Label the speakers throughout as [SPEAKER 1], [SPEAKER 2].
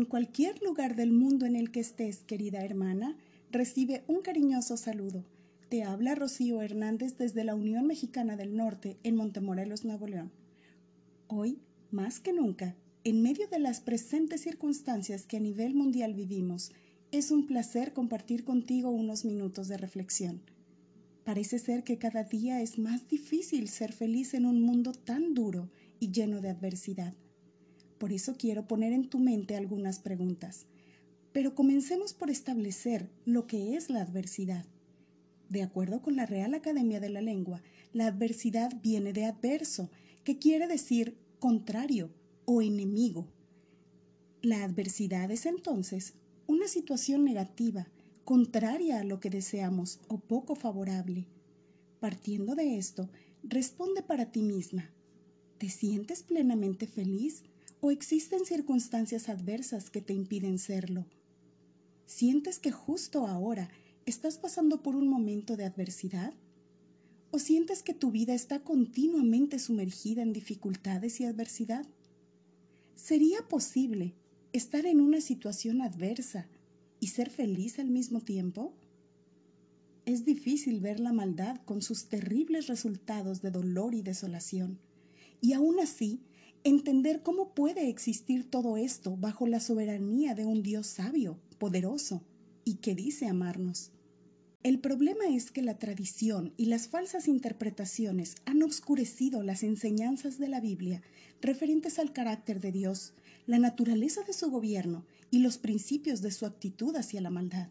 [SPEAKER 1] En cualquier lugar del mundo en el que estés, querida hermana, recibe un cariñoso saludo. Te habla Rocío Hernández desde la Unión Mexicana del Norte en Montemorelos, Nuevo León. Hoy, más que nunca, en medio de las presentes circunstancias que a nivel mundial vivimos, es un placer compartir contigo unos minutos de reflexión. Parece ser que cada día es más difícil ser feliz en un mundo tan duro y lleno de adversidad. Por eso quiero poner en tu mente algunas preguntas. Pero comencemos por establecer lo que es la adversidad. De acuerdo con la Real Academia de la Lengua, la adversidad viene de adverso, que quiere decir contrario o enemigo. La adversidad es entonces una situación negativa, contraria a lo que deseamos o poco favorable. Partiendo de esto, responde para ti misma. ¿Te sientes plenamente feliz o existen circunstancias adversas que te impiden serlo. ¿Sientes que justo ahora estás pasando por un momento de adversidad? ¿O sientes que tu vida está continuamente sumergida en dificultades y adversidad? ¿Sería posible estar en una situación adversa y ser feliz al mismo tiempo? Es difícil ver la maldad con sus terribles resultados de dolor y desolación, y aún así entender cómo puede existir todo esto bajo la soberanía de un Dios sabio, poderoso y que dice amarnos. El problema es que la tradición y las falsas interpretaciones han oscurecido las enseñanzas de la Biblia referentes al carácter de Dios, la naturaleza de su gobierno y los principios de su actitud hacia la maldad.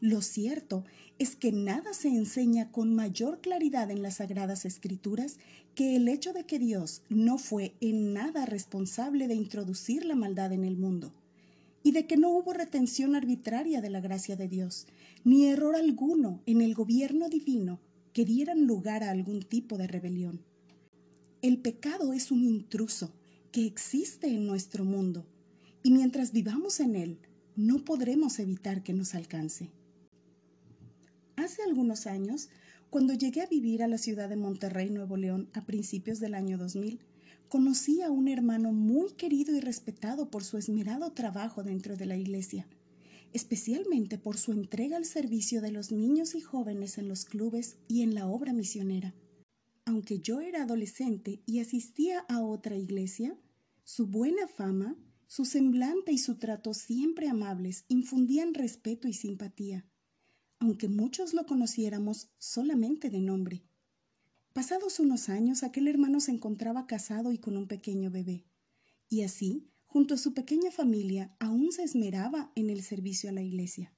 [SPEAKER 1] Lo cierto es que nada se enseña con mayor claridad en las Sagradas Escrituras que el hecho de que Dios no fue en nada responsable de introducir la maldad en el mundo y de que no hubo retención arbitraria de la gracia de Dios, ni error alguno en el gobierno divino que dieran lugar a algún tipo de rebelión. El pecado es un intruso que existe en nuestro mundo y mientras vivamos en él, no podremos evitar que nos alcance. Hace algunos años, cuando llegué a vivir a la ciudad de Monterrey, Nuevo León, a principios del año 2000, conocí a un hermano muy querido y respetado por su esmerado trabajo dentro de la iglesia, especialmente por su entrega al servicio de los niños y jóvenes en los clubes y en la obra misionera. Aunque yo era adolescente y asistía a otra iglesia, su buena fama, su semblante y su trato siempre amables infundían respeto y simpatía aunque muchos lo conociéramos solamente de nombre. Pasados unos años, aquel hermano se encontraba casado y con un pequeño bebé, y así, junto a su pequeña familia, aún se esmeraba en el servicio a la iglesia.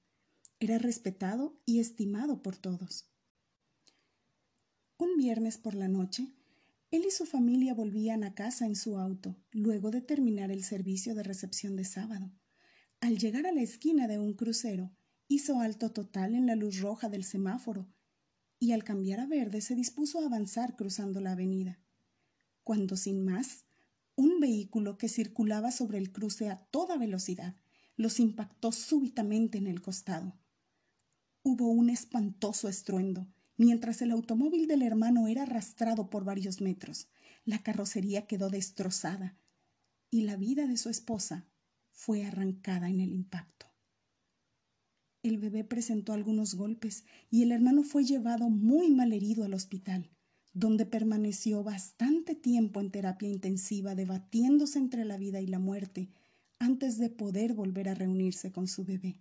[SPEAKER 1] Era respetado y estimado por todos. Un viernes por la noche, él y su familia volvían a casa en su auto, luego de terminar el servicio de recepción de sábado. Al llegar a la esquina de un crucero, hizo alto total en la luz roja del semáforo y al cambiar a verde se dispuso a avanzar cruzando la avenida, cuando sin más, un vehículo que circulaba sobre el cruce a toda velocidad los impactó súbitamente en el costado. Hubo un espantoso estruendo, mientras el automóvil del hermano era arrastrado por varios metros. La carrocería quedó destrozada y la vida de su esposa fue arrancada en el impacto. El bebé presentó algunos golpes y el hermano fue llevado muy mal herido al hospital, donde permaneció bastante tiempo en terapia intensiva debatiéndose entre la vida y la muerte antes de poder volver a reunirse con su bebé.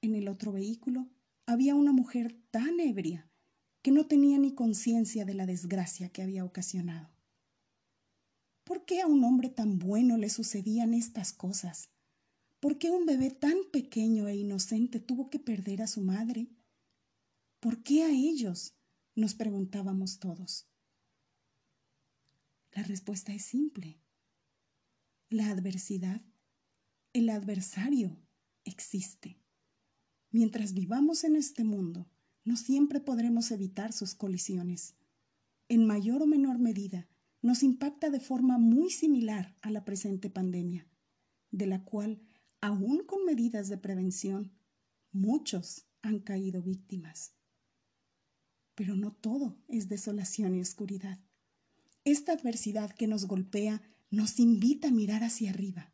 [SPEAKER 1] En el otro vehículo había una mujer tan ebria que no tenía ni conciencia de la desgracia que había ocasionado. ¿Por qué a un hombre tan bueno le sucedían estas cosas? ¿Por qué un bebé tan pequeño e inocente tuvo que perder a su madre? ¿Por qué a ellos? nos preguntábamos todos. La respuesta es simple. La adversidad, el adversario, existe. Mientras vivamos en este mundo, no siempre podremos evitar sus colisiones. En mayor o menor medida, nos impacta de forma muy similar a la presente pandemia, de la cual aún con medidas de prevención, muchos han caído víctimas. Pero no todo es desolación y oscuridad. Esta adversidad que nos golpea nos invita a mirar hacia arriba,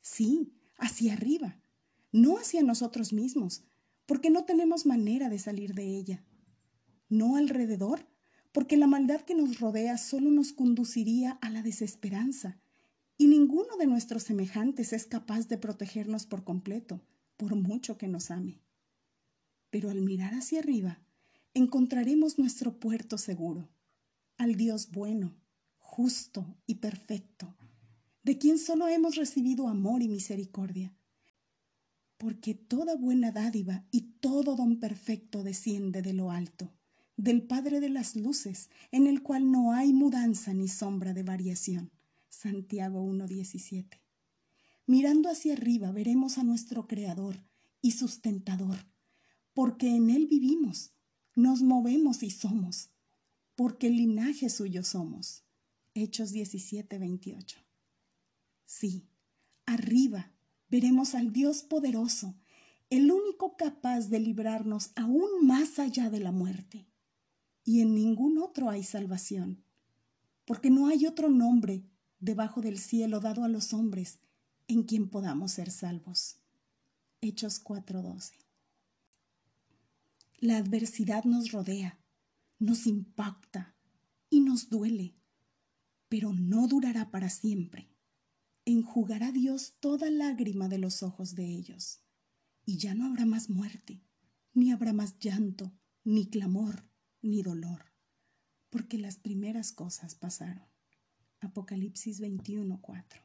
[SPEAKER 1] Sí, hacia arriba, no hacia nosotros mismos, porque no tenemos manera de salir de ella. No alrededor, porque la maldad que nos rodea solo nos conduciría a la desesperanza, y ninguno de nuestros semejantes es capaz de protegernos por completo, por mucho que nos ame. Pero al mirar hacia arriba, encontraremos nuestro puerto seguro, al Dios bueno, justo y perfecto, de quien solo hemos recibido amor y misericordia. Porque toda buena dádiva y todo don perfecto desciende de lo alto, del Padre de las Luces, en el cual no hay mudanza ni sombra de variación. Santiago 1.17. Mirando hacia arriba veremos a nuestro Creador y sustentador, porque en Él vivimos, nos movemos y somos, porque el linaje suyo somos. Hechos 17.28. Sí, arriba veremos al Dios poderoso, el único capaz de librarnos aún más allá de la muerte. Y en ningún otro hay salvación, porque no hay otro nombre debajo del cielo dado a los hombres en quien podamos ser salvos. Hechos 4:12. La adversidad nos rodea, nos impacta y nos duele, pero no durará para siempre. Enjugará Dios toda lágrima de los ojos de ellos, y ya no habrá más muerte, ni habrá más llanto, ni clamor, ni dolor, porque las primeras cosas pasaron. Apocalipsis 21:4.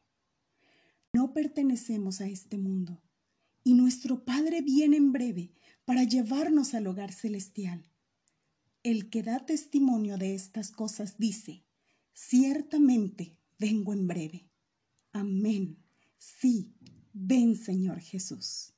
[SPEAKER 1] No pertenecemos a este mundo y nuestro Padre viene en breve para llevarnos al hogar celestial. El que da testimonio de estas cosas dice, ciertamente vengo en breve. Amén. Sí, ven Señor Jesús.